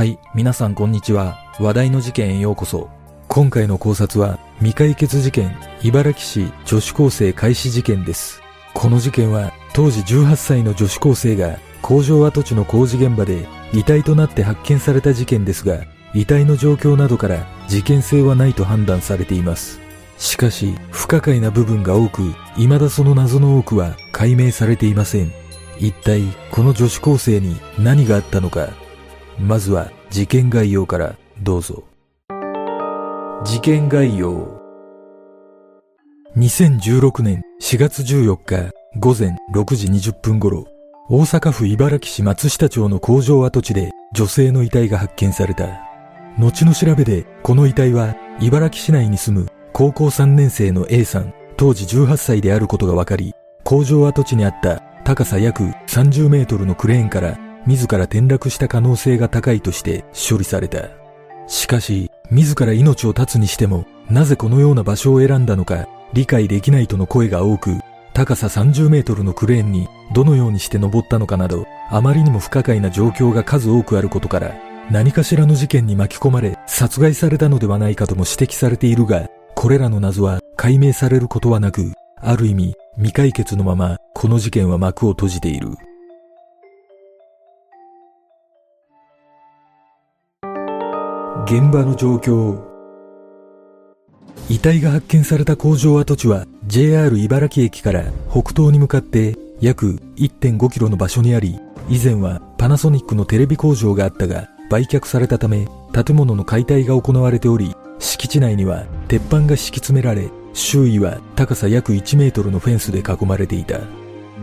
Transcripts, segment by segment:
はい、皆さんこんにちは。話題の事件へようこそ。今回の考察は、未解決事件、茨城市女子高生開始事件です。この事件は、当時18歳の女子高生が、工場跡地の工事現場で、遺体となって発見された事件ですが、遺体の状況などから、事件性はないと判断されています。しかし、不可解な部分が多く、未だその謎の多くは解明されていません。一体、この女子高生に何があったのか。まずは、事件概要からどうぞ。事件概要。2016年4月14日午前6時20分頃、大阪府茨城市松下町の工場跡地で女性の遺体が発見された。後の調べで、この遺体は茨城市内に住む高校3年生の A さん、当時18歳であることが分かり、工場跡地にあった高さ約30メートルのクレーンから自ら転落した可能性が高いとして処理された。しかし、自ら命を絶つにしても、なぜこのような場所を選んだのか理解できないとの声が多く、高さ30メートルのクレーンにどのようにして登ったのかなど、あまりにも不可解な状況が数多くあることから、何かしらの事件に巻き込まれ殺害されたのではないかとも指摘されているが、これらの謎は解明されることはなく、ある意味未解決のままこの事件は幕を閉じている。現場の状況遺体が発見された工場跡地は JR 茨城駅から北東に向かって約1.5キロの場所にあり、以前はパナソニックのテレビ工場があったが売却されたため建物の解体が行われており、敷地内には鉄板が敷き詰められ、周囲は高さ約1メートルのフェンスで囲まれていた。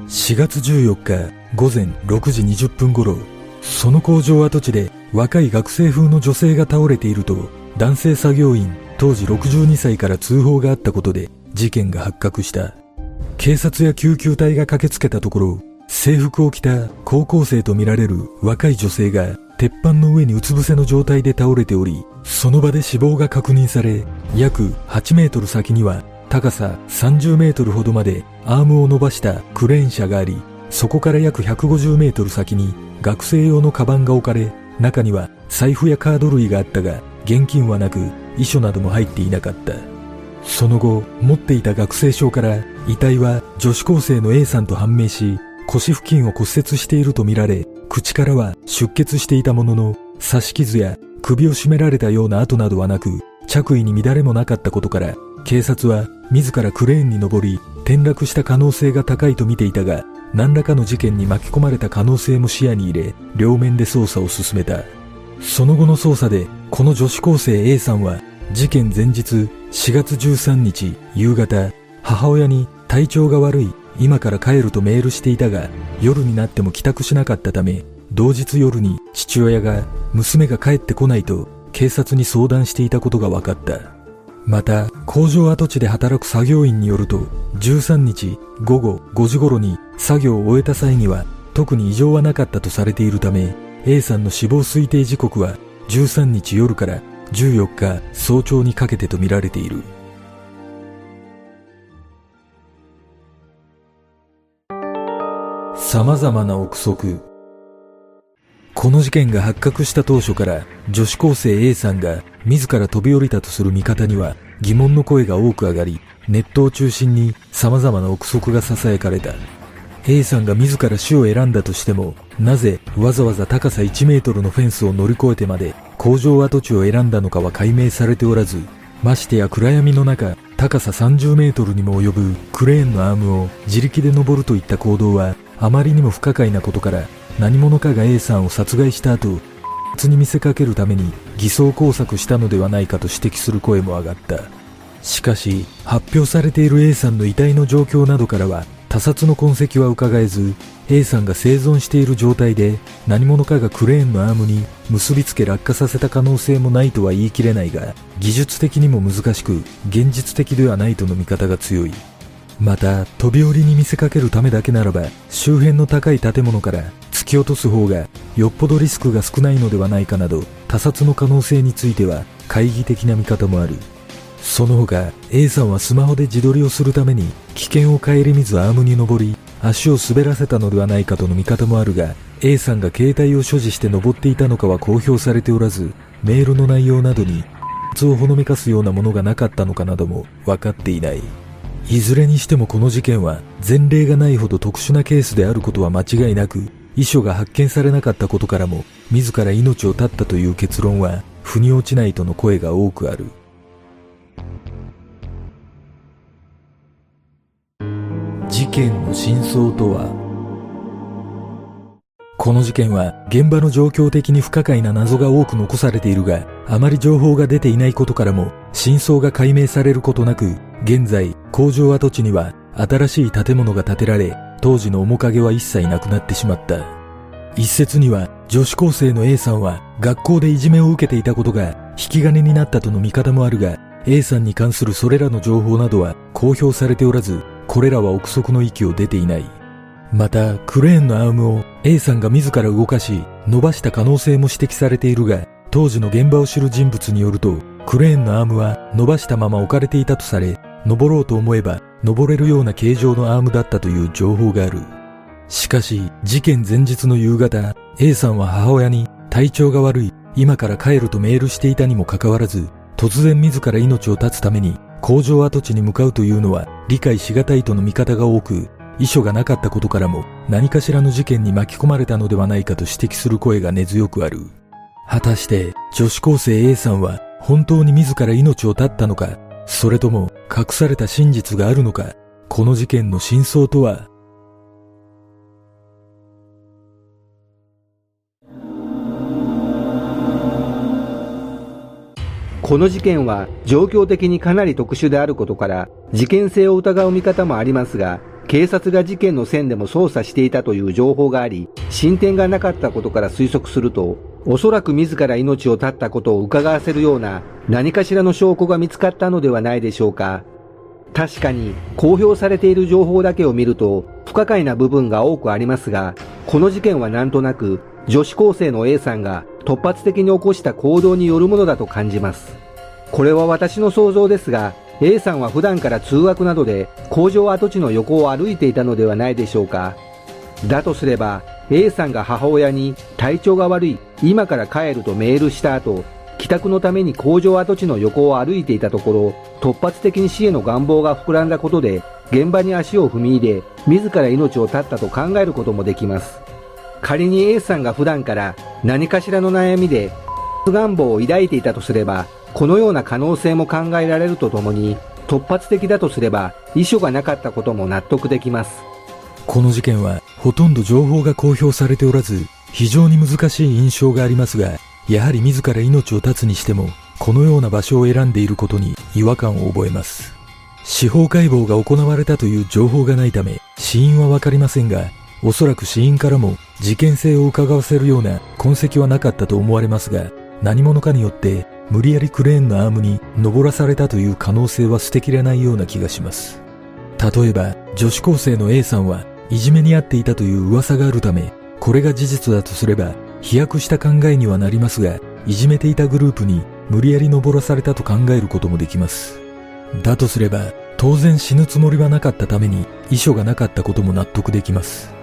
4月14日午前6時20分頃、その工場跡地で若い学生風の女性が倒れていると男性作業員当時62歳から通報があったことで事件が発覚した。警察や救急隊が駆けつけたところ、制服を着た高校生とみられる若い女性が鉄板の上にうつ伏せの状態で倒れており、その場で死亡が確認され、約8メートル先には高さ30メートルほどまでアームを伸ばしたクレーン車があり、そこから約150メートル先に学生用のカバンが置かれ、中には財布やカード類があったが、現金はなく、遺書なども入っていなかった。その後、持っていた学生証から、遺体は女子高生の A さんと判明し、腰付近を骨折しているとみられ、口からは出血していたものの、刺し傷や首を絞められたような跡などはなく、着衣に乱れもなかったことから、警察は自らクレーンに登り、転落した可能性が高いと見ていたが、何らかの事件に巻き込まれた可能性も視野に入れ、両面で捜査を進めた。その後の捜査で、この女子高生 A さんは、事件前日4月13日夕方、母親に体調が悪い、今から帰るとメールしていたが、夜になっても帰宅しなかったため、同日夜に父親が娘が帰ってこないと警察に相談していたことが分かった。また、工場跡地で働く作業員によると、13日午後5時頃に作業を終えた際には、特に異常はなかったとされているため、A さんの死亡推定時刻は13日夜から14日早朝にかけてとみられている。様々な憶測。この事件が発覚した当初から女子高生 A さんが自ら飛び降りたとする見方には疑問の声が多く上がり、ネットを中心に様々な憶測が囁かれた。A さんが自ら死を選んだとしても、なぜわざわざ高さ1メートルのフェンスを乗り越えてまで工場跡地を選んだのかは解明されておらず、ましてや暗闇の中、高さ30メートルにも及ぶクレーンのアームを自力で登るといった行動はあまりにも不可解なことから、何者かが A さんを殺害した後、別に見せかけるために偽装工作したのではないかと指摘する声も上がった。しかし、発表されている A さんの遺体の状況などからは、他殺の痕跡は伺えず、A さんが生存している状態で何者かがクレーンのアームに結びつけ落下させた可能性もないとは言い切れないが、技術的にも難しく、現実的ではないとの見方が強い。また、飛び降りに見せかけるためだけならば、周辺の高い建物から突き落とす方がよっぽどリスクが少ないのではないかなど、他殺の可能性については懐疑的な見方もある。その他、A さんはスマホで自撮りをするために危険を顧みずアームに登り、足を滑らせたのではないかとの見方もあるが、A さんが携帯を所持して登っていたのかは公表されておらず、メールの内容などに、をほのめかすようなものがなかったのかなども分かっていない。いずれにしてもこの事件は前例がないほど特殊なケースであることは間違いなく、遺書が発見されなかったことからも、自ら命を絶ったという結論は、腑に落ちないとの声が多くある。事件の真相とは？この事件は現場の状況的に不可解な謎が多く残されているが、あまり情報が出ていないことからも真相が解明されることなく、現在工場跡地には新しい建物が建てられ、当時の面影は一切なくなってしまった。一説には女子高生の A さんは学校でいじめを受けていたことが引き金になったとの見方もあるが、A さんに関するそれらの情報などは公表されておらず、これらは憶測の域を出ていない。また、クレーンのアームを A さんが自ら動かし、伸ばした可能性も指摘されているが、当時の現場を知る人物によると、クレーンのアームは伸ばしたまま置かれていたとされ、登ろうと思えば登れるような形状のアームだったという情報がある。しかし、事件前日の夕方、A さんは母親に体調が悪い、今から帰るとメールしていたにもかかわらず、突然自ら命を絶つために工場跡地に向かうというのは理解しがたいとの見方が多く、遺書がなかったことからも何かしらの事件に巻き込まれたのではないかと指摘する声が根強くある。果たして女子高生 A さんは本当に自ら命を絶ったのか、それとも隠された真実があるのか、この事件の真相とはこの事件は状況的にかなり特殊であることから事件性を疑う見方もありますが警察が事件の線でも捜査していたという情報があり進展がなかったことから推測するとおそらく自ら命を絶ったことを伺わせるような何かしらの証拠が見つかったのではないでしょうか。確かに公表されている情報だけを見ると不可解な部分が多くありますがこの事件はなんとなく女子高生の A さんが突発的に起こした行動によるものだと感じます。これは私の想像ですが、A さんは普段から通学などで工場跡地の横を歩いていたのではないでしょうか。だとすれば、A さんが母親に体調が悪い、今から帰るとメールした後、帰宅のために工場跡地の横を歩いていたところ、突発的に死への願望が膨らんだことで、現場に足を踏み入れ、自ら命を絶ったと考えることもできます。仮に A さんが普段から何かしらの悩みで願望を抱いていたとすればこのような可能性も考えられるとともに突発的だとすれば遺書がなかったことも納得できます。この事件はほとんど情報が公表されておらず非常に難しい印象がありますがやはり自ら命を絶つにしてもこのような場所を選んでいることに違和感を覚えます。司法解剖が行われたという情報がないため死因はわかりませんがおそらく死因からも事件性を伺わせるような痕跡はなかったと思われますが、何者かによって無理やりクレーンのアームに登らされたという可能性は捨てきれないような気がします。例えば、女子高生の A さんはいじめにあっていたという噂があるため、これが事実だとすれば、飛躍した考えにはなりますが、いじめていたグループに無理やり登らされたと考えることもできます。だとすれば、当然死ぬつもりはなかったために遺書がなかったことも納得できます。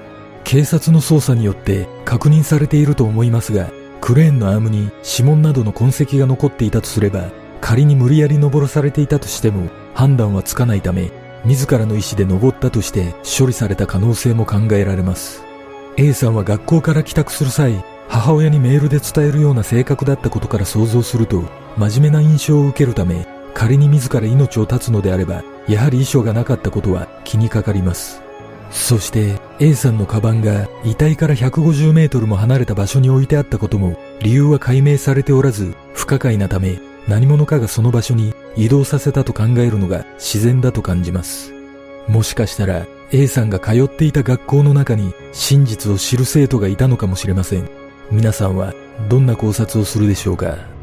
警察の捜査によって確認されていると思いますが、クレーンのアームに指紋などの痕跡が残っていたとすれば、仮に無理やり登らされていたとしても判断はつかないため、自らの意思で登ったとして処理された可能性も考えられます。A さんは学校から帰宅する際、母親にメールで伝えるような性格だったことから想像すると、真面目な印象を受けるため、仮に自ら命を絶つのであれば、やはり遺書がなかったことは気にかかります。そして A さんのカバンが遺体から150メートルも離れた場所に置いてあったことも理由は解明されておらず不可解なため何者かがその場所に移動させたと考えるのが自然だと感じます。もしかしたら A さんが通っていた学校の中に真実を知る生徒がいたのかもしれません。皆さんはどんな考察をするでしょうか？